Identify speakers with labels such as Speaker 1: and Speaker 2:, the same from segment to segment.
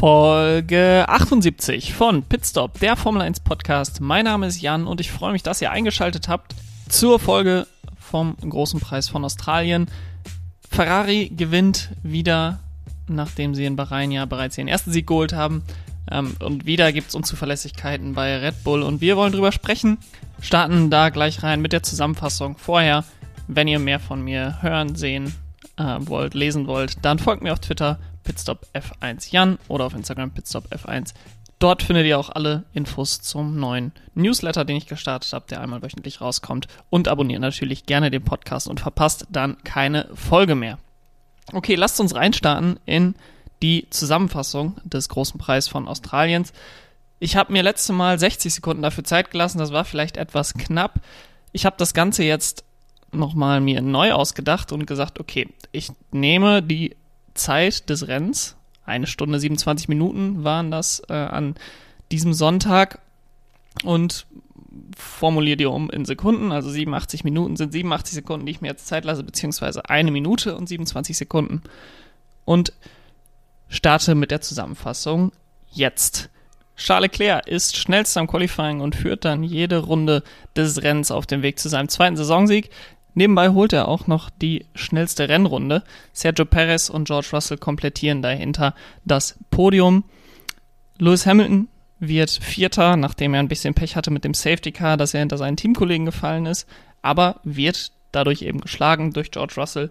Speaker 1: Folge 78 von Pitstop, der Formel 1 Podcast. Mein Name ist Jan und ich freue mich, dass ihr eingeschaltet habt zur Folge vom großen Preis von Australien. Ferrari gewinnt wieder, nachdem sie in Bahrain ja bereits ihren ersten Sieg geholt haben. Ähm, und wieder gibt es Unzuverlässigkeiten bei Red Bull und wir wollen drüber sprechen. Starten da gleich rein mit der Zusammenfassung. Vorher, wenn ihr mehr von mir hören, sehen äh, wollt, lesen wollt, dann folgt mir auf Twitter Pitstop F1 Jan oder auf Instagram Pitstop F1. Dort findet ihr auch alle Infos zum neuen Newsletter, den ich gestartet habe, der einmal wöchentlich rauskommt. Und abonniert natürlich gerne den Podcast und verpasst dann keine Folge mehr. Okay, lasst uns reinstarten in die Zusammenfassung des großen Preis von Australiens. Ich habe mir letzte Mal 60 Sekunden dafür Zeit gelassen, das war vielleicht etwas knapp. Ich habe das Ganze jetzt nochmal mir neu ausgedacht und gesagt, okay, ich nehme die Zeit des Rennens, eine Stunde 27 Minuten waren das äh, an diesem Sonntag und formuliere die um in Sekunden, also 87 Minuten sind 87 Sekunden, die ich mir jetzt Zeit lasse, beziehungsweise eine Minute und 27 Sekunden und starte mit der Zusammenfassung jetzt. Charles Leclerc ist schnellster am Qualifying und führt dann jede Runde des Rennens auf dem Weg zu seinem zweiten Saisonsieg. Nebenbei holt er auch noch die schnellste Rennrunde. Sergio Perez und George Russell komplettieren dahinter das Podium. Lewis Hamilton wird Vierter, nachdem er ein bisschen Pech hatte mit dem Safety Car, dass er hinter seinen Teamkollegen gefallen ist, aber wird dadurch eben geschlagen durch George Russell.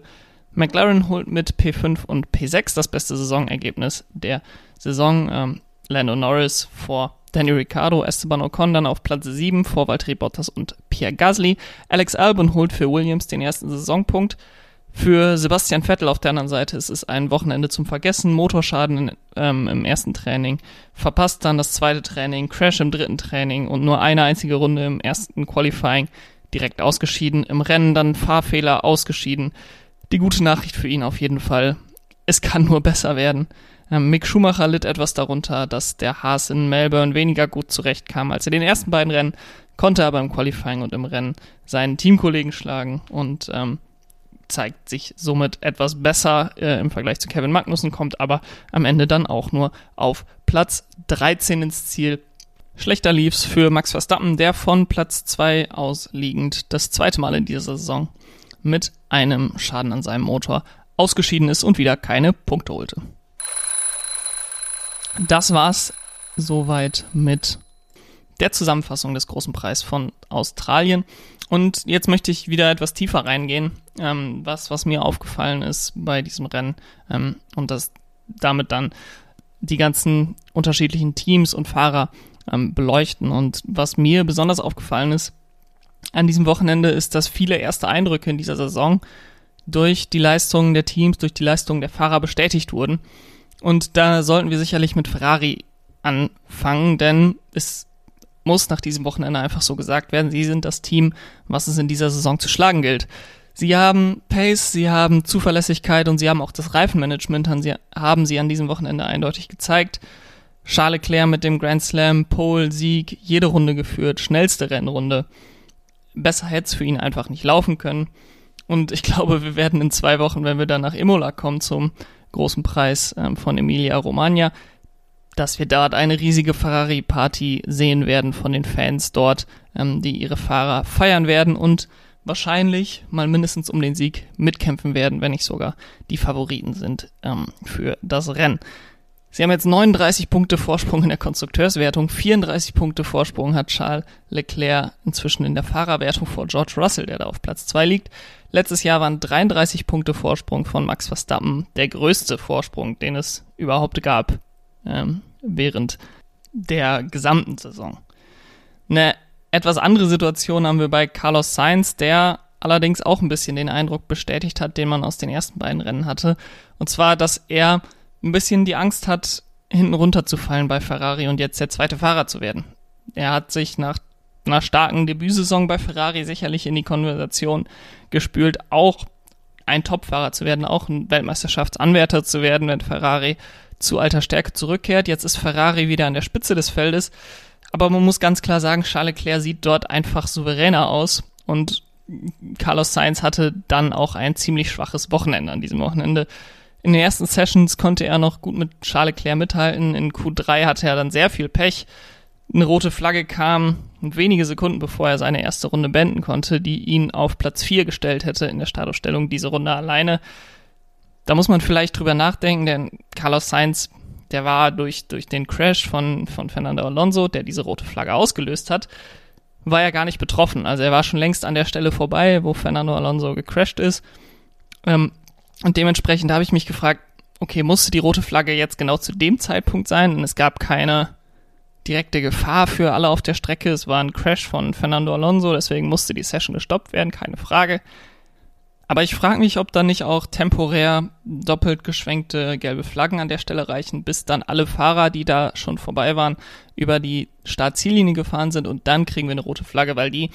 Speaker 1: McLaren holt mit P5 und P6 das beste Saisonergebnis der Saison. Ähm, Lando Norris vor Danny Ricciardo, Esteban Ocon dann auf Platz 7 vor Valtteri Bottas und Pierre Gasly. Alex Albon holt für Williams den ersten Saisonpunkt. Für Sebastian Vettel auf der anderen Seite ist es ein Wochenende zum Vergessen. Motorschaden in, ähm, im ersten Training, verpasst dann das zweite Training, Crash im dritten Training und nur eine einzige Runde im ersten Qualifying direkt ausgeschieden. Im Rennen dann Fahrfehler ausgeschieden. Die gute Nachricht für ihn auf jeden Fall. Es kann nur besser werden. Ähm, Mick Schumacher litt etwas darunter, dass der Haas in Melbourne weniger gut zurechtkam als er den ersten beiden Rennen, konnte aber im Qualifying und im Rennen seinen Teamkollegen schlagen und ähm, zeigt sich somit etwas besser äh, im Vergleich zu Kevin Magnussen, kommt aber am Ende dann auch nur auf Platz 13 ins Ziel. Schlechter lief's für Max Verstappen, der von Platz 2 aus liegend das zweite Mal in dieser Saison mit einem Schaden an seinem Motor ausgeschieden ist und wieder keine Punkte holte das war's soweit mit der Zusammenfassung des großen Preis von Australien. Und jetzt möchte ich wieder etwas tiefer reingehen, ähm, was, was mir aufgefallen ist bei diesem Rennen ähm, und das damit dann die ganzen unterschiedlichen Teams und Fahrer ähm, beleuchten. Und was mir besonders aufgefallen ist an diesem Wochenende ist, dass viele erste Eindrücke in dieser Saison durch die Leistungen der Teams, durch die Leistungen der Fahrer bestätigt wurden. Und da sollten wir sicherlich mit Ferrari anfangen, denn es muss nach diesem Wochenende einfach so gesagt werden, sie sind das Team, was es in dieser Saison zu schlagen gilt. Sie haben Pace, sie haben Zuverlässigkeit und sie haben auch das Reifenmanagement, haben sie an diesem Wochenende eindeutig gezeigt. Charles Leclerc mit dem Grand Slam, Pole, Sieg, jede Runde geführt, schnellste Rennrunde. Besser hätte es für ihn einfach nicht laufen können. Und ich glaube, wir werden in zwei Wochen, wenn wir dann nach Imola kommen zum großen Preis ähm, von Emilia Romagna, dass wir dort eine riesige Ferrari-Party sehen werden von den Fans dort, ähm, die ihre Fahrer feiern werden und wahrscheinlich mal mindestens um den Sieg mitkämpfen werden, wenn nicht sogar die Favoriten sind ähm, für das Rennen. Sie haben jetzt 39 Punkte Vorsprung in der Konstrukteurswertung, 34 Punkte Vorsprung hat Charles Leclerc inzwischen in der Fahrerwertung vor George Russell, der da auf Platz 2 liegt. Letztes Jahr waren 33 Punkte Vorsprung von Max Verstappen der größte Vorsprung, den es überhaupt gab ähm, während der gesamten Saison. Eine etwas andere Situation haben wir bei Carlos Sainz, der allerdings auch ein bisschen den Eindruck bestätigt hat, den man aus den ersten beiden Rennen hatte. Und zwar, dass er ein bisschen die Angst hat, hinten runterzufallen bei Ferrari und jetzt der zweite Fahrer zu werden. Er hat sich nach einer starken Debütsaison bei Ferrari sicherlich in die Konversation gespült, auch ein Topfahrer zu werden, auch ein Weltmeisterschaftsanwärter zu werden, wenn Ferrari zu alter Stärke zurückkehrt. Jetzt ist Ferrari wieder an der Spitze des Feldes. Aber man muss ganz klar sagen, Charles Leclerc sieht dort einfach souveräner aus und Carlos Sainz hatte dann auch ein ziemlich schwaches Wochenende an diesem Wochenende. In den ersten Sessions konnte er noch gut mit Charles Leclerc mithalten. In Q3 hatte er dann sehr viel Pech. Eine rote Flagge kam wenige Sekunden bevor er seine erste Runde beenden konnte, die ihn auf Platz 4 gestellt hätte in der Startaufstellung diese Runde alleine. Da muss man vielleicht drüber nachdenken, denn Carlos Sainz, der war durch, durch den Crash von, von Fernando Alonso, der diese rote Flagge ausgelöst hat, war er gar nicht betroffen. Also er war schon längst an der Stelle vorbei, wo Fernando Alonso gecrashed ist. Ähm, und dementsprechend habe ich mich gefragt, okay, musste die rote Flagge jetzt genau zu dem Zeitpunkt sein? Und es gab keine direkte Gefahr für alle auf der Strecke. Es war ein Crash von Fernando Alonso, deswegen musste die Session gestoppt werden, keine Frage. Aber ich frage mich, ob da nicht auch temporär doppelt geschwenkte gelbe Flaggen an der Stelle reichen, bis dann alle Fahrer, die da schon vorbei waren, über die Startziellinie gefahren sind und dann kriegen wir eine rote Flagge, weil die,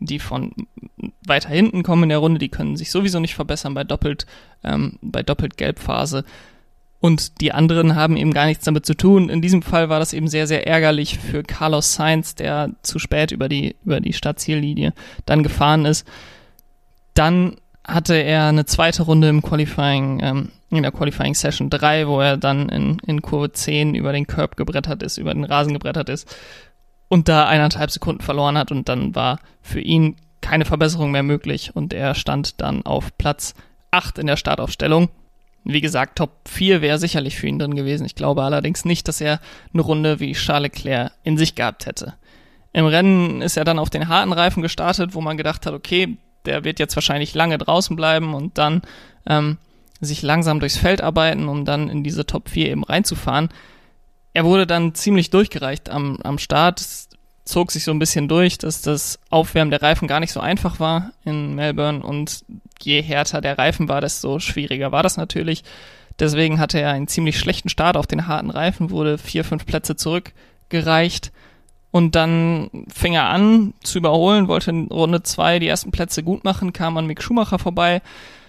Speaker 1: die von weiter hinten kommen in der Runde, die können sich sowieso nicht verbessern bei doppelt, ähm, bei doppelt Gelbphase. Und die anderen haben eben gar nichts damit zu tun. In diesem Fall war das eben sehr, sehr ärgerlich für Carlos Sainz, der zu spät über die, über die Startziellinie dann gefahren ist. Dann hatte er eine zweite Runde im Qualifying, ähm, in der Qualifying Session 3, wo er dann in, in Kurve 10 über den Curb gebrettert ist, über den Rasen gebrettert ist und da eineinhalb Sekunden verloren hat und dann war für ihn keine Verbesserung mehr möglich und er stand dann auf Platz 8 in der Startaufstellung. Wie gesagt, Top 4 wäre sicherlich für ihn drin gewesen. Ich glaube allerdings nicht, dass er eine Runde wie Charles Leclerc in sich gehabt hätte. Im Rennen ist er dann auf den harten Reifen gestartet, wo man gedacht hat, okay, der wird jetzt wahrscheinlich lange draußen bleiben und dann ähm, sich langsam durchs Feld arbeiten, um dann in diese Top 4 eben reinzufahren. Er wurde dann ziemlich durchgereicht am, am Start. Es zog sich so ein bisschen durch, dass das Aufwärmen der Reifen gar nicht so einfach war in Melbourne und je härter der Reifen war, desto schwieriger war das natürlich. Deswegen hatte er einen ziemlich schlechten Start auf den harten Reifen, wurde vier, fünf Plätze zurückgereicht und dann fing er an zu überholen, wollte in Runde zwei die ersten Plätze gut machen, kam an Mick Schumacher vorbei,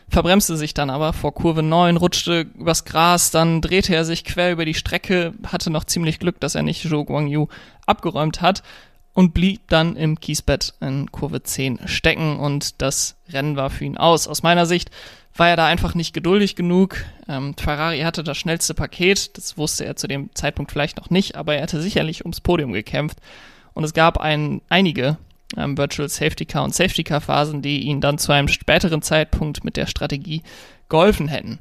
Speaker 1: verbremste sich dann aber vor Kurve 9, rutschte übers Gras, dann drehte er sich quer über die Strecke, hatte noch ziemlich Glück, dass er nicht Zhou Guangyu abgeräumt hat und blieb dann im Kiesbett in Kurve 10 stecken und das Rennen war für ihn aus. Aus meiner Sicht war er da einfach nicht geduldig genug. Ähm, Ferrari hatte das schnellste Paket, das wusste er zu dem Zeitpunkt vielleicht noch nicht, aber er hatte sicherlich ums Podium gekämpft. Und es gab ein, einige ähm, Virtual Safety Car und Safety Car Phasen, die ihn dann zu einem späteren Zeitpunkt mit der Strategie geholfen hätten.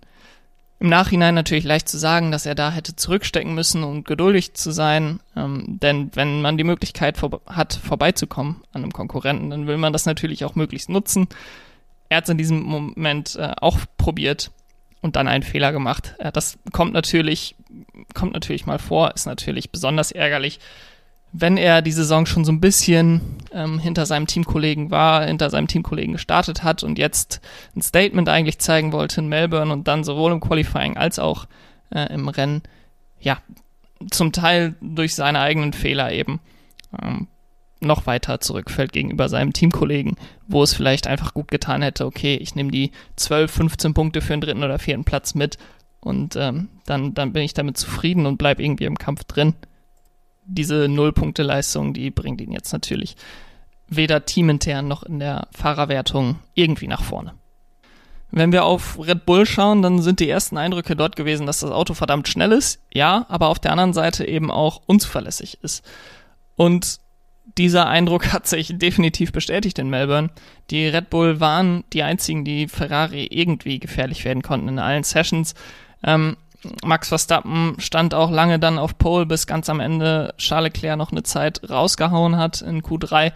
Speaker 1: Im Nachhinein natürlich leicht zu sagen, dass er da hätte zurückstecken müssen und geduldig zu sein, ähm, denn wenn man die Möglichkeit vor hat, vorbeizukommen an einem Konkurrenten, dann will man das natürlich auch möglichst nutzen er hat es in diesem Moment äh, auch probiert und dann einen Fehler gemacht. Äh, das kommt natürlich, kommt natürlich mal vor, ist natürlich besonders ärgerlich, wenn er die Saison schon so ein bisschen ähm, hinter seinem Teamkollegen war, hinter seinem Teamkollegen gestartet hat und jetzt ein Statement eigentlich zeigen wollte in Melbourne und dann sowohl im Qualifying als auch äh, im Rennen, ja, zum Teil durch seine eigenen Fehler eben ähm, noch weiter zurückfällt gegenüber seinem Teamkollegen, wo es vielleicht einfach gut getan hätte, okay, ich nehme die 12, 15 Punkte für den dritten oder vierten Platz mit und ähm, dann, dann bin ich damit zufrieden und bleibe irgendwie im Kampf drin. Diese Null-Punkte-Leistung, die bringt ihn jetzt natürlich weder teamintern noch in der Fahrerwertung irgendwie nach vorne. Wenn wir auf Red Bull schauen, dann sind die ersten Eindrücke dort gewesen, dass das Auto verdammt schnell ist, ja, aber auf der anderen Seite eben auch unzuverlässig ist. Und dieser Eindruck hat sich definitiv bestätigt in Melbourne. Die Red Bull waren die einzigen, die Ferrari irgendwie gefährlich werden konnten in allen Sessions. Ähm, Max Verstappen stand auch lange dann auf Pole, bis ganz am Ende Charles Leclerc noch eine Zeit rausgehauen hat in Q3.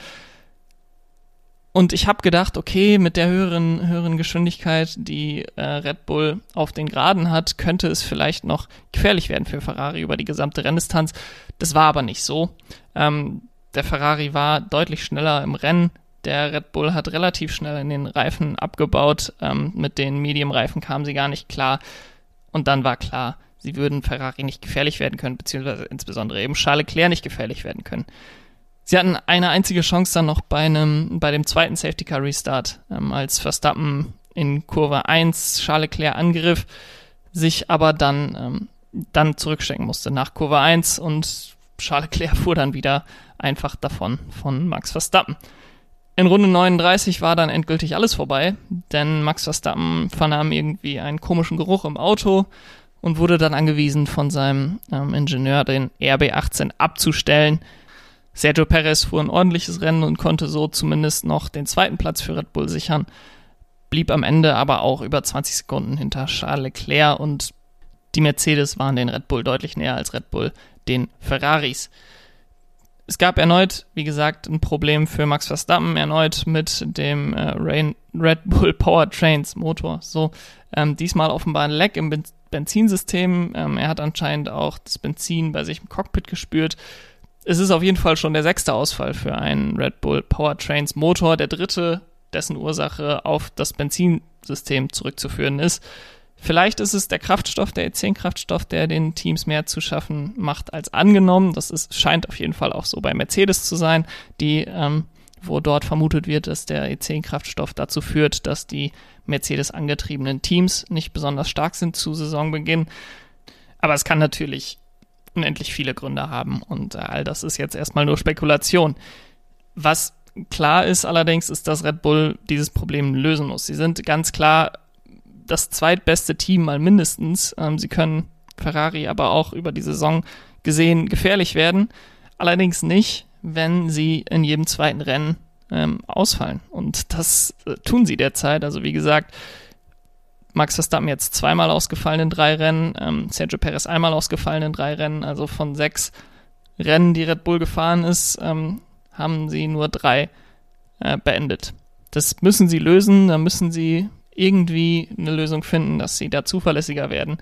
Speaker 1: Und ich habe gedacht, okay, mit der höheren, höheren Geschwindigkeit, die äh, Red Bull auf den Geraden hat, könnte es vielleicht noch gefährlich werden für Ferrari über die gesamte Renndistanz. Das war aber nicht so. Ähm, der Ferrari war deutlich schneller im Rennen. Der Red Bull hat relativ schnell in den Reifen abgebaut. Ähm, mit den Medium-Reifen kamen sie gar nicht klar. Und dann war klar, sie würden Ferrari nicht gefährlich werden können, beziehungsweise insbesondere eben Charles Leclerc nicht gefährlich werden können. Sie hatten eine einzige Chance dann noch bei einem, bei dem zweiten Safety Car Restart, ähm, als Verstappen in Kurve 1 Charles Leclerc angriff, sich aber dann, ähm, dann zurückstecken musste nach Kurve 1 und Charles Leclerc fuhr dann wieder einfach davon von Max Verstappen. In Runde 39 war dann endgültig alles vorbei, denn Max Verstappen vernahm irgendwie einen komischen Geruch im Auto und wurde dann angewiesen von seinem ähm, Ingenieur, den RB18 abzustellen. Sergio Perez fuhr ein ordentliches Rennen und konnte so zumindest noch den zweiten Platz für Red Bull sichern, blieb am Ende aber auch über 20 Sekunden hinter Charles Leclerc und die Mercedes waren den Red Bull deutlich näher als Red Bull den Ferraris es gab erneut, wie gesagt, ein Problem für Max Verstappen, erneut mit dem äh, Rain Red Bull Powertrains Motor. So, ähm, diesmal offenbar ein Leck im ben Benzinsystem. Ähm, er hat anscheinend auch das Benzin bei sich im Cockpit gespürt. Es ist auf jeden Fall schon der sechste Ausfall für einen Red Bull Powertrains Motor, der dritte, dessen Ursache auf das Benzinsystem zurückzuführen ist. Vielleicht ist es der Kraftstoff, der E10-Kraftstoff, der den Teams mehr zu schaffen macht als angenommen. Das ist, scheint auf jeden Fall auch so bei Mercedes zu sein, die, ähm, wo dort vermutet wird, dass der E10-Kraftstoff dazu führt, dass die Mercedes angetriebenen Teams nicht besonders stark sind zu Saisonbeginn. Aber es kann natürlich unendlich viele Gründe haben und äh, all das ist jetzt erstmal nur Spekulation. Was klar ist allerdings, ist, dass Red Bull dieses Problem lösen muss. Sie sind ganz klar das zweitbeste Team mal mindestens. Ähm, sie können Ferrari aber auch über die Saison gesehen gefährlich werden. Allerdings nicht, wenn sie in jedem zweiten Rennen ähm, ausfallen. Und das äh, tun sie derzeit. Also wie gesagt, Max Verstappen jetzt zweimal ausgefallen in drei Rennen, ähm, Sergio Perez einmal ausgefallen in drei Rennen. Also von sechs Rennen, die Red Bull gefahren ist, ähm, haben sie nur drei äh, beendet. Das müssen sie lösen. Da müssen sie irgendwie eine Lösung finden, dass sie da zuverlässiger werden.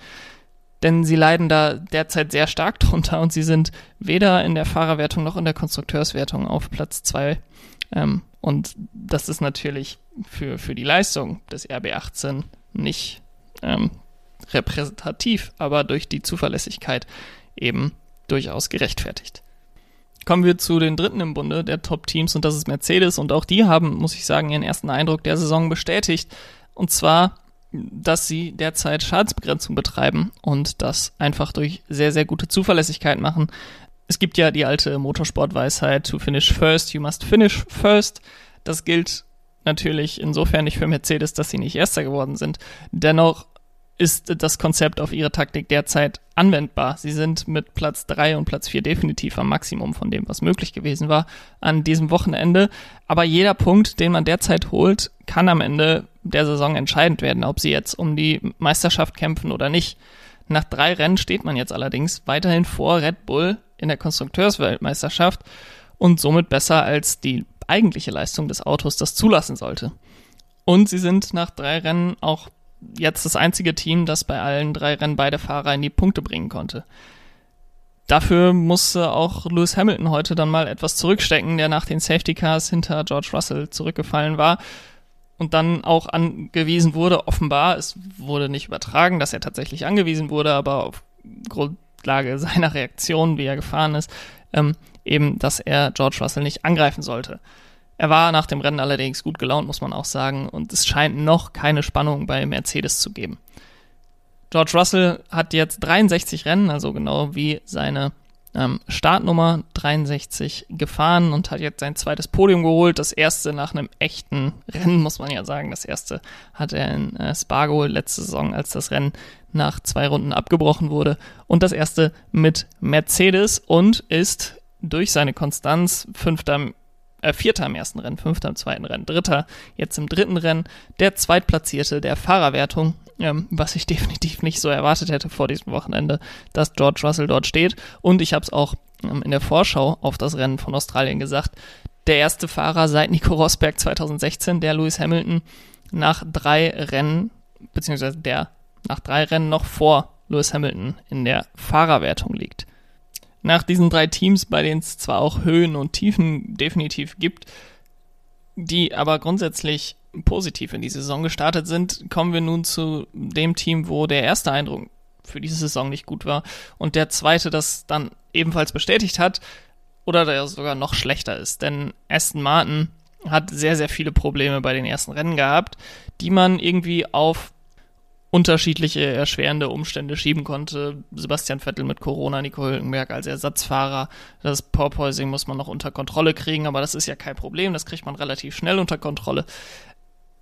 Speaker 1: Denn sie leiden da derzeit sehr stark drunter und sie sind weder in der Fahrerwertung noch in der Konstrukteurswertung auf Platz zwei. Ähm, und das ist natürlich für, für die Leistung des RB18 nicht ähm, repräsentativ, aber durch die Zuverlässigkeit eben durchaus gerechtfertigt. Kommen wir zu den dritten im Bunde der Top-Teams und das ist Mercedes und auch die haben, muss ich sagen, ihren ersten Eindruck der Saison bestätigt. Und zwar, dass sie derzeit Schadensbegrenzung betreiben und das einfach durch sehr, sehr gute Zuverlässigkeit machen. Es gibt ja die alte Motorsportweisheit, to finish first, you must finish first. Das gilt natürlich insofern nicht für Mercedes, dass sie nicht Erster geworden sind. Dennoch ist das Konzept auf ihre Taktik derzeit anwendbar. Sie sind mit Platz 3 und Platz 4 definitiv am Maximum von dem, was möglich gewesen war an diesem Wochenende. Aber jeder Punkt, den man derzeit holt, kann am Ende der Saison entscheidend werden, ob sie jetzt um die Meisterschaft kämpfen oder nicht. Nach drei Rennen steht man jetzt allerdings weiterhin vor Red Bull in der Konstrukteursweltmeisterschaft und somit besser als die eigentliche Leistung des Autos das zulassen sollte. Und sie sind nach drei Rennen auch jetzt das einzige Team, das bei allen drei Rennen beide Fahrer in die Punkte bringen konnte. Dafür musste auch Lewis Hamilton heute dann mal etwas zurückstecken, der nach den Safety Cars hinter George Russell zurückgefallen war und dann auch angewiesen wurde, offenbar, es wurde nicht übertragen, dass er tatsächlich angewiesen wurde, aber auf Grundlage seiner Reaktion, wie er gefahren ist, ähm, eben, dass er George Russell nicht angreifen sollte. Er war nach dem Rennen allerdings gut gelaunt, muss man auch sagen, und es scheint noch keine Spannung bei Mercedes zu geben. George Russell hat jetzt 63 Rennen, also genau wie seine ähm, Startnummer 63 gefahren und hat jetzt sein zweites Podium geholt. Das erste nach einem echten Rennen, muss man ja sagen. Das erste hat er in äh, Spa geholt letzte Saison, als das Rennen nach zwei Runden abgebrochen wurde. Und das erste mit Mercedes und ist durch seine Konstanz fünfter äh, Vierter im ersten Rennen, Fünfter im zweiten Rennen, Dritter jetzt im dritten Rennen, der Zweitplatzierte der Fahrerwertung, ähm, was ich definitiv nicht so erwartet hätte vor diesem Wochenende, dass George Russell dort steht. Und ich habe es auch ähm, in der Vorschau auf das Rennen von Australien gesagt, der erste Fahrer seit Nico Rosberg 2016, der Lewis Hamilton nach drei Rennen, beziehungsweise der nach drei Rennen noch vor Lewis Hamilton in der Fahrerwertung liegt. Nach diesen drei Teams, bei denen es zwar auch Höhen und Tiefen definitiv gibt, die aber grundsätzlich positiv in die Saison gestartet sind, kommen wir nun zu dem Team, wo der erste Eindruck für diese Saison nicht gut war und der zweite das dann ebenfalls bestätigt hat oder der sogar noch schlechter ist. Denn Aston Martin hat sehr, sehr viele Probleme bei den ersten Rennen gehabt, die man irgendwie auf unterschiedliche erschwerende Umstände schieben konnte. Sebastian Vettel mit Corona, Nico Hülkenberg als Ersatzfahrer. Das Porpoising muss man noch unter Kontrolle kriegen, aber das ist ja kein Problem. Das kriegt man relativ schnell unter Kontrolle.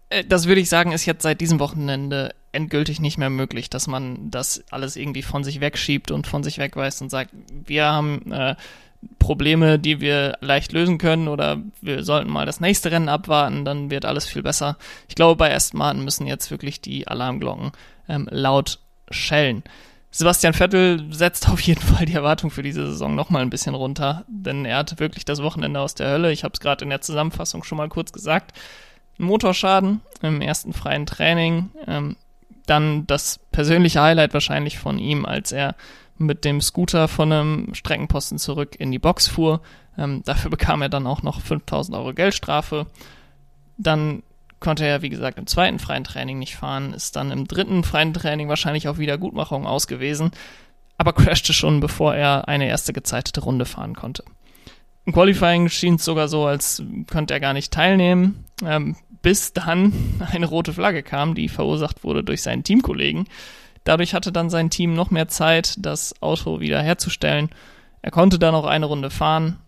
Speaker 1: Äh, das würde ich sagen, ist jetzt seit diesem Wochenende endgültig nicht mehr möglich, dass man das alles irgendwie von sich wegschiebt und von sich wegweist und sagt, wir haben äh, Probleme, die wir leicht lösen können oder wir sollten mal das nächste Rennen abwarten, dann wird alles viel besser. Ich glaube, bei Aston Martin müssen jetzt wirklich die Alarmglocken ähm, laut schellen. Sebastian Vettel setzt auf jeden Fall die Erwartung für diese Saison nochmal ein bisschen runter, denn er hat wirklich das Wochenende aus der Hölle. Ich habe es gerade in der Zusammenfassung schon mal kurz gesagt. Motorschaden im ersten freien Training, ähm, dann das persönliche Highlight wahrscheinlich von ihm, als er mit dem Scooter von einem Streckenposten zurück in die Box fuhr. Ähm, dafür bekam er dann auch noch 5000 Euro Geldstrafe. Dann konnte er, wie gesagt, im zweiten freien Training nicht fahren, ist dann im dritten freien Training wahrscheinlich auf Wiedergutmachung ausgewiesen, aber crashte schon, bevor er eine erste gezeitete Runde fahren konnte. Im Qualifying schien es sogar so, als könnte er gar nicht teilnehmen, ähm, bis dann eine rote Flagge kam, die verursacht wurde durch seinen Teamkollegen. Dadurch hatte dann sein Team noch mehr Zeit, das Auto wieder herzustellen. Er konnte dann noch eine Runde fahren,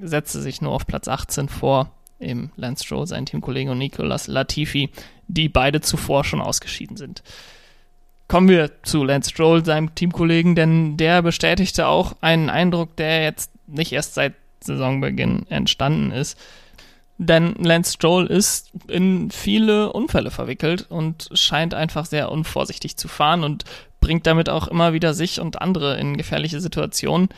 Speaker 1: setzte sich nur auf Platz 18 vor, eben Lance Stroll, sein Teamkollege und Nicolas Latifi, die beide zuvor schon ausgeschieden sind. Kommen wir zu Lance Stroll, seinem Teamkollegen, denn der bestätigte auch einen Eindruck, der jetzt nicht erst seit Saisonbeginn entstanden ist. Denn Lance Stroll ist in viele Unfälle verwickelt und scheint einfach sehr unvorsichtig zu fahren und bringt damit auch immer wieder sich und andere in gefährliche Situationen.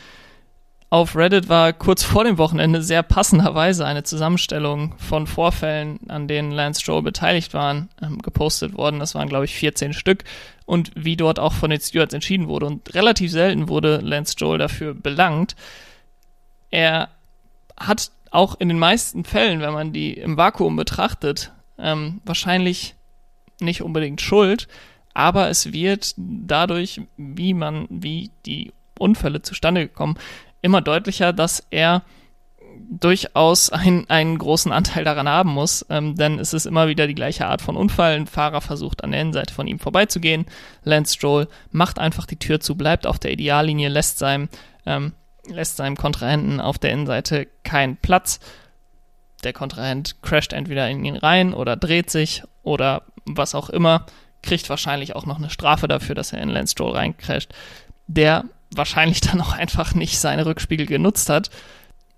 Speaker 1: Auf Reddit war kurz vor dem Wochenende sehr passenderweise eine Zusammenstellung von Vorfällen, an denen Lance Stroll beteiligt waren, ähm, gepostet worden. Das waren, glaube ich, 14 Stück. Und wie dort auch von den Stewards entschieden wurde. Und relativ selten wurde Lance Stroll dafür belangt. Er hat auch in den meisten Fällen, wenn man die im Vakuum betrachtet, ähm, wahrscheinlich nicht unbedingt schuld, aber es wird dadurch, wie man, wie die Unfälle zustande gekommen, immer deutlicher, dass er durchaus ein, einen großen Anteil daran haben muss, ähm, denn es ist immer wieder die gleiche Art von Unfall. Ein Fahrer versucht an der Innenseite von ihm vorbeizugehen. Lance Stroll macht einfach die Tür zu, bleibt auf der Ideallinie, lässt seinem ähm, lässt seinem Kontrahenten auf der Innenseite keinen Platz. Der Kontrahent crasht entweder in ihn rein oder dreht sich oder was auch immer, kriegt wahrscheinlich auch noch eine Strafe dafür, dass er in Lance Stroll reincrasht, der wahrscheinlich dann auch einfach nicht seine Rückspiegel genutzt hat.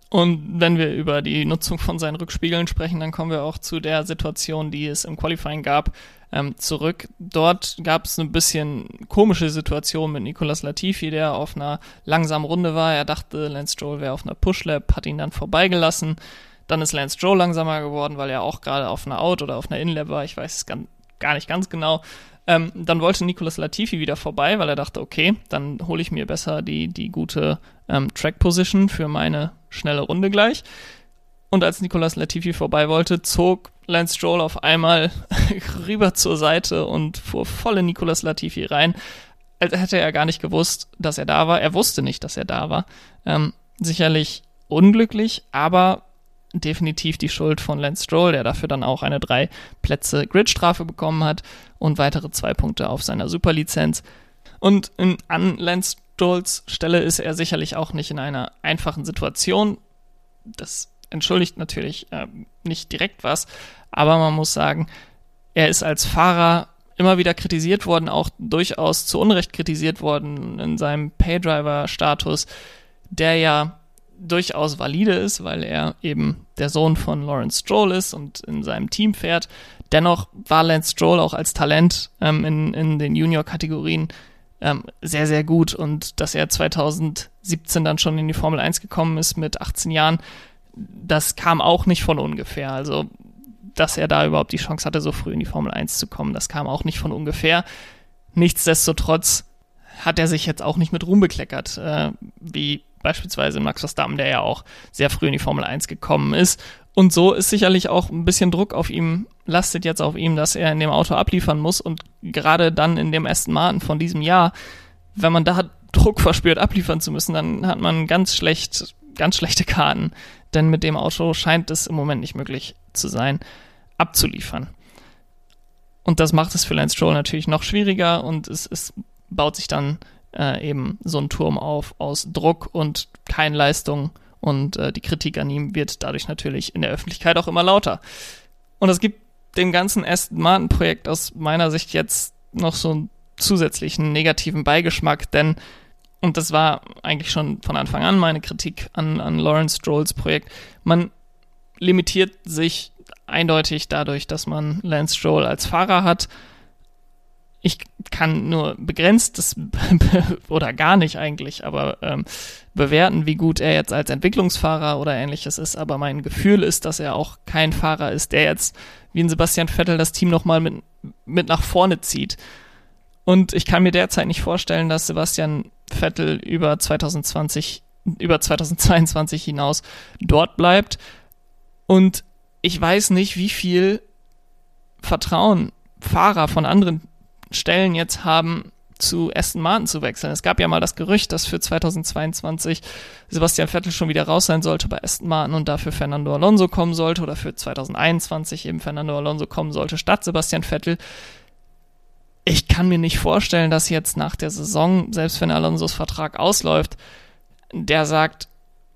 Speaker 1: Und wenn wir über die Nutzung von seinen Rückspiegeln sprechen, dann kommen wir auch zu der Situation, die es im Qualifying gab, ähm, zurück. Dort gab es ein bisschen komische Situation mit Nicolas Latifi, der auf einer langsamen Runde war. Er dachte, Lance Stroll wäre auf einer Pushlap, hat ihn dann vorbeigelassen. Dann ist Lance Stroll langsamer geworden, weil er auch gerade auf einer Out oder auf einer Inlap war. Ich weiß es gar nicht ganz genau. Ähm, dann wollte Nicolas Latifi wieder vorbei, weil er dachte, okay, dann hole ich mir besser die, die gute ähm, Track Position für meine schnelle Runde gleich. Und als Nicolas Latifi vorbei wollte, zog Lance Stroll auf einmal rüber zur Seite und fuhr voll in Nicolas Latifi rein. Als hätte er gar nicht gewusst, dass er da war. Er wusste nicht, dass er da war. Ähm, sicherlich unglücklich, aber definitiv die Schuld von Lance Stroll, der dafür dann auch eine drei Plätze Gridstrafe bekommen hat und weitere zwei Punkte auf seiner Superlizenz. Und in, an Lance Strolls Stelle ist er sicherlich auch nicht in einer einfachen Situation. Das entschuldigt natürlich äh, nicht direkt was, aber man muss sagen, er ist als Fahrer immer wieder kritisiert worden, auch durchaus zu Unrecht kritisiert worden in seinem Paydriver-Status, der ja durchaus valide ist, weil er eben der Sohn von Lawrence Stroll ist und in seinem Team fährt. Dennoch war Lance Stroll auch als Talent ähm, in, in den Junior-Kategorien ähm, sehr, sehr gut und dass er 2017 dann schon in die Formel 1 gekommen ist mit 18 Jahren, das kam auch nicht von ungefähr. Also, dass er da überhaupt die Chance hatte, so früh in die Formel 1 zu kommen, das kam auch nicht von ungefähr. Nichtsdestotrotz hat er sich jetzt auch nicht mit Ruhm bekleckert, äh, wie beispielsweise Max Verstappen, der ja auch sehr früh in die Formel 1 gekommen ist. Und so ist sicherlich auch ein bisschen Druck auf ihm, lastet jetzt auf ihm, dass er in dem Auto abliefern muss. Und gerade dann in dem Aston Martin von diesem Jahr, wenn man da Druck verspürt, abliefern zu müssen, dann hat man ganz schlecht, ganz schlechte Karten denn mit dem Auto scheint es im Moment nicht möglich zu sein, abzuliefern. Und das macht es für Lance Stroll natürlich noch schwieriger und es, es baut sich dann äh, eben so ein Turm auf aus Druck und kein Leistung und äh, die Kritik an ihm wird dadurch natürlich in der Öffentlichkeit auch immer lauter. Und es gibt dem ganzen Aston Martin Projekt aus meiner Sicht jetzt noch so einen zusätzlichen negativen Beigeschmack, denn und das war eigentlich schon von Anfang an meine Kritik an, an Lawrence Strolls Projekt. Man limitiert sich eindeutig dadurch, dass man Lance Stroll als Fahrer hat ich kann nur begrenzt das oder gar nicht eigentlich, aber ähm, bewerten, wie gut er jetzt als Entwicklungsfahrer oder ähnliches ist. Aber mein Gefühl ist, dass er auch kein Fahrer ist, der jetzt wie ein Sebastian Vettel das Team nochmal mit, mit nach vorne zieht. Und ich kann mir derzeit nicht vorstellen, dass Sebastian Vettel über 2020, über 2022 hinaus dort bleibt. Und ich weiß nicht, wie viel Vertrauen Fahrer von anderen Stellen jetzt haben, zu Aston Martin zu wechseln. Es gab ja mal das Gerücht, dass für 2022 Sebastian Vettel schon wieder raus sein sollte bei Aston Martin und dafür Fernando Alonso kommen sollte oder für 2021 eben Fernando Alonso kommen sollte statt Sebastian Vettel. Ich kann mir nicht vorstellen, dass jetzt nach der Saison, selbst wenn Alonsos Vertrag ausläuft, der sagt,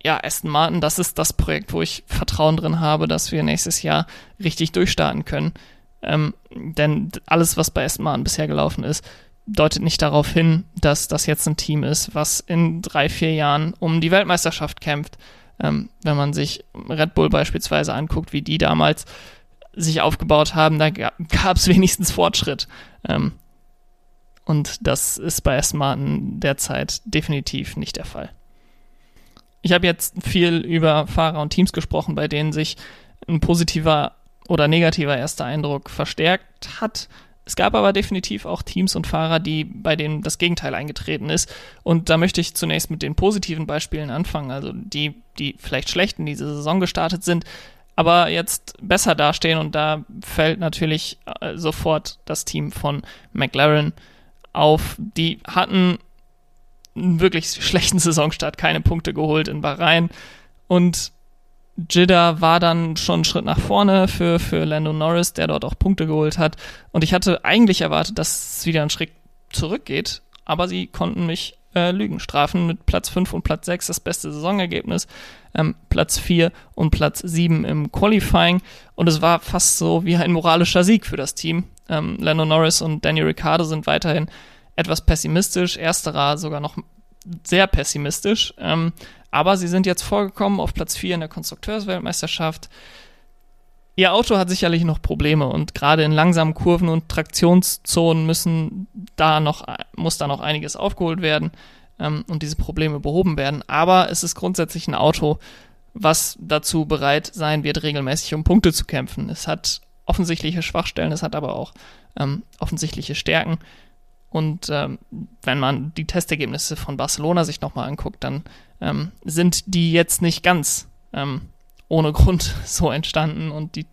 Speaker 1: ja, Aston Martin, das ist das Projekt, wo ich Vertrauen drin habe, dass wir nächstes Jahr richtig durchstarten können. Ähm, denn alles, was bei Esman bisher gelaufen ist, deutet nicht darauf hin, dass das jetzt ein Team ist, was in drei, vier Jahren um die Weltmeisterschaft kämpft. Ähm, wenn man sich Red Bull beispielsweise anguckt, wie die damals sich aufgebaut haben, da gab es wenigstens Fortschritt. Ähm, und das ist bei Aston Martin derzeit definitiv nicht der Fall. Ich habe jetzt viel über Fahrer und Teams gesprochen, bei denen sich ein positiver oder negativer erster Eindruck verstärkt hat. Es gab aber definitiv auch Teams und Fahrer, die bei denen das Gegenteil eingetreten ist. Und da möchte ich zunächst mit den positiven Beispielen anfangen, also die, die vielleicht schlecht in diese Saison gestartet sind, aber jetzt besser dastehen. Und da fällt natürlich äh, sofort das Team von McLaren auf. Die hatten einen wirklich schlechten Saisonstart, keine Punkte geholt in Bahrain. Und Jidda war dann schon einen Schritt nach vorne für, für Lando Norris, der dort auch Punkte geholt hat. Und ich hatte eigentlich erwartet, dass es wieder einen Schritt zurückgeht, aber sie konnten mich äh, Lügen strafen mit Platz 5 und Platz 6, das beste Saisonergebnis, ähm, Platz 4 und Platz 7 im Qualifying. Und es war fast so wie ein moralischer Sieg für das Team. Ähm, Lando Norris und Daniel Ricciardo sind weiterhin etwas pessimistisch, ersterer sogar noch sehr pessimistisch. Ähm, aber sie sind jetzt vorgekommen auf Platz 4 in der Konstrukteursweltmeisterschaft. Ihr Auto hat sicherlich noch Probleme und gerade in langsamen Kurven und Traktionszonen müssen da noch, muss da noch einiges aufgeholt werden ähm, und diese Probleme behoben werden. Aber es ist grundsätzlich ein Auto, was dazu bereit sein wird, regelmäßig um Punkte zu kämpfen. Es hat offensichtliche Schwachstellen, es hat aber auch ähm, offensichtliche Stärken. Und ähm, wenn man die Testergebnisse von Barcelona sich nochmal anguckt, dann ähm, sind die jetzt nicht ganz ähm, ohne Grund so entstanden und die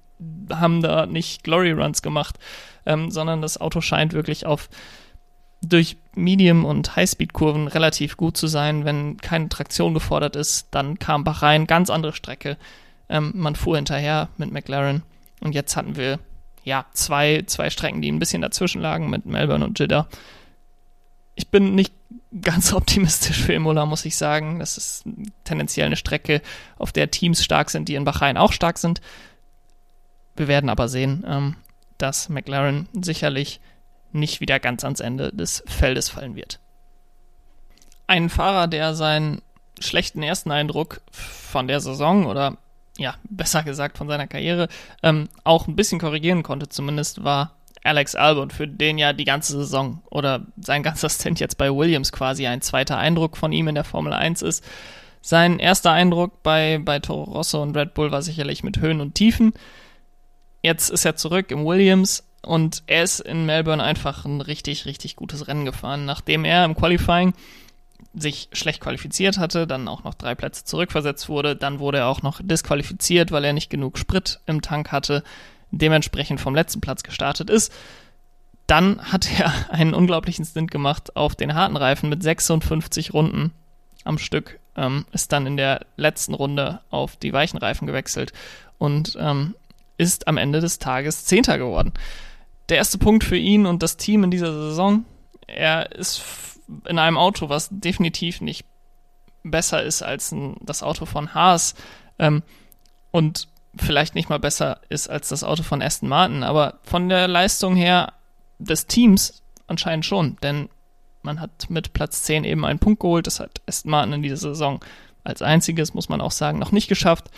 Speaker 1: haben da nicht Glory Runs gemacht, ähm, sondern das Auto scheint wirklich auf durch Medium- und Highspeed-Kurven relativ gut zu sein. Wenn keine Traktion gefordert ist, dann kam Bahrain, ganz andere Strecke. Ähm, man fuhr hinterher mit McLaren und jetzt hatten wir ja zwei, zwei Strecken, die ein bisschen dazwischen lagen mit Melbourne und Jeddah ich bin nicht ganz optimistisch für Imola, muss ich sagen. Das ist tendenziell eine Strecke, auf der Teams stark sind, die in Bahrain auch stark sind. Wir werden aber sehen, ähm, dass McLaren sicherlich nicht wieder ganz ans Ende des Feldes fallen wird. Ein Fahrer, der seinen schlechten ersten Eindruck von der Saison oder ja, besser gesagt von seiner Karriere ähm, auch ein bisschen korrigieren konnte, zumindest war Alex Albon, für den ja die ganze Saison oder sein ganzer Stint jetzt bei Williams quasi ein zweiter Eindruck von ihm in der Formel 1 ist. Sein erster Eindruck bei, bei Toro Rosso und Red Bull war sicherlich mit Höhen und Tiefen. Jetzt ist er zurück im Williams und er ist in Melbourne einfach ein richtig, richtig gutes Rennen gefahren. Nachdem er im Qualifying sich schlecht qualifiziert hatte, dann auch noch drei Plätze zurückversetzt wurde, dann wurde er auch noch disqualifiziert, weil er nicht genug Sprit im Tank hatte dementsprechend vom letzten Platz gestartet ist. Dann hat er einen unglaublichen Stint gemacht auf den harten Reifen mit 56 Runden am Stück. Ähm, ist dann in der letzten Runde auf die weichen Reifen gewechselt und ähm, ist am Ende des Tages Zehnter geworden. der erste Punkt für ihn und das Team in dieser Saison. Er ist in einem Auto, was definitiv nicht besser ist als ein, das Auto von Haas ähm, und vielleicht nicht mal besser ist als das Auto von Aston Martin, aber von der Leistung her des Teams anscheinend schon, denn man hat mit Platz 10 eben einen Punkt geholt. Das hat Aston Martin in dieser Saison als einziges, muss man auch sagen, noch nicht geschafft.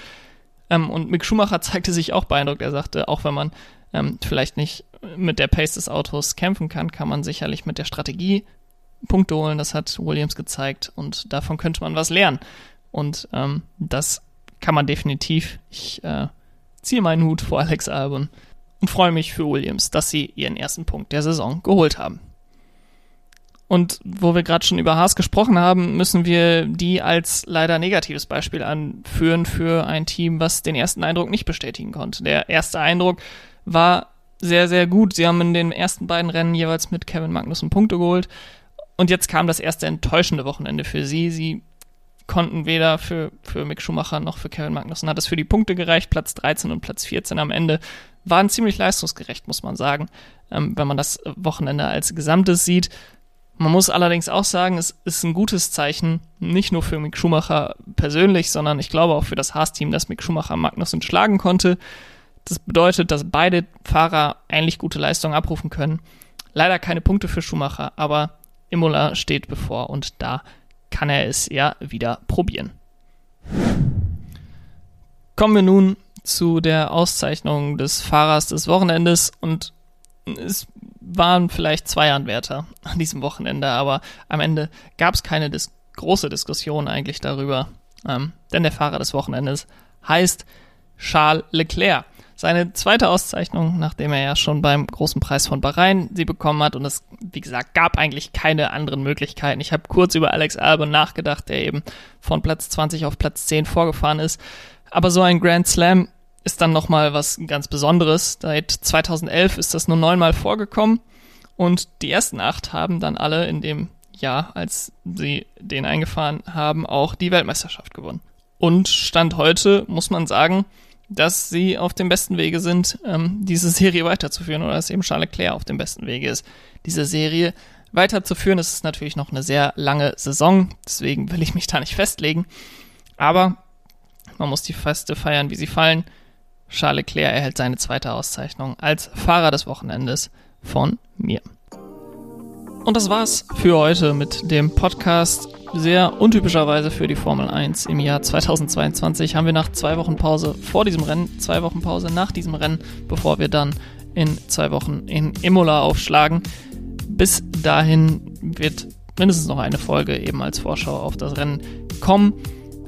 Speaker 1: Ähm, und Mick Schumacher zeigte sich auch beeindruckt. Er sagte, auch wenn man ähm, vielleicht nicht mit der Pace des Autos kämpfen kann, kann man sicherlich mit der Strategie Punkte holen. Das hat Williams gezeigt und davon könnte man was lernen. Und ähm, das kann man definitiv. Ich äh, ziehe meinen Hut vor Alex Albon und freue mich für Williams, dass sie ihren ersten Punkt der Saison geholt haben. Und wo wir gerade schon über Haas gesprochen haben, müssen wir die als leider negatives Beispiel anführen für ein Team, was den ersten Eindruck nicht bestätigen konnte. Der erste Eindruck war sehr, sehr gut. Sie haben in den ersten beiden Rennen jeweils mit Kevin Magnussen Punkte geholt. Und jetzt kam das erste enttäuschende Wochenende für sie. Sie konnten weder für, für Mick Schumacher noch für Kevin Magnussen hat es für die Punkte gereicht. Platz 13 und Platz 14 am Ende waren ziemlich leistungsgerecht, muss man sagen, ähm, wenn man das Wochenende als Gesamtes sieht. Man muss allerdings auch sagen, es ist ein gutes Zeichen, nicht nur für Mick Schumacher persönlich, sondern ich glaube auch für das Haas-Team, dass Mick Schumacher Magnussen schlagen konnte. Das bedeutet, dass beide Fahrer eigentlich gute Leistungen abrufen können. Leider keine Punkte für Schumacher, aber Imola steht bevor und da kann er es ja wieder probieren. Kommen wir nun zu der Auszeichnung des Fahrers des Wochenendes und es waren vielleicht zwei Anwärter an diesem Wochenende, aber am Ende gab es keine dis große Diskussion eigentlich darüber, ähm, denn der Fahrer des Wochenendes heißt Charles Leclerc. Seine zweite Auszeichnung, nachdem er ja schon beim großen Preis von Bahrain sie bekommen hat und es, wie gesagt, gab eigentlich keine anderen Möglichkeiten. Ich habe kurz über Alex Albon nachgedacht, der eben von Platz 20 auf Platz 10 vorgefahren ist. Aber so ein Grand Slam ist dann nochmal was ganz Besonderes. Seit 2011 ist das nur neunmal vorgekommen und die ersten acht haben dann alle in dem Jahr, als sie den eingefahren haben, auch die Weltmeisterschaft gewonnen. Und Stand heute muss man sagen, dass sie auf dem besten Wege sind, ähm, diese Serie weiterzuführen oder dass eben Charles Leclerc auf dem besten Wege ist, diese Serie weiterzuführen. Es ist natürlich noch eine sehr lange Saison, deswegen will ich mich da nicht festlegen. Aber man muss die Feste feiern, wie sie fallen. Charles Leclerc erhält seine zweite Auszeichnung als Fahrer des Wochenendes von mir. Und das war's für heute mit dem Podcast. Sehr untypischerweise für die Formel 1 im Jahr 2022 haben wir nach zwei Wochen Pause vor diesem Rennen, zwei Wochen Pause nach diesem Rennen, bevor wir dann in zwei Wochen in Imola aufschlagen. Bis dahin wird mindestens noch eine Folge eben als Vorschau auf das Rennen kommen,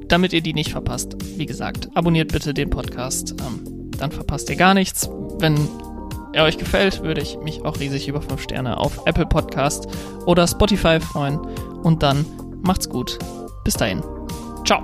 Speaker 1: damit ihr die nicht verpasst. Wie gesagt, abonniert bitte den Podcast, ähm, dann verpasst ihr gar nichts. Wenn er euch gefällt, würde ich mich auch riesig über 5 Sterne auf Apple Podcast oder Spotify freuen. Und dann macht's gut. Bis dahin. Ciao.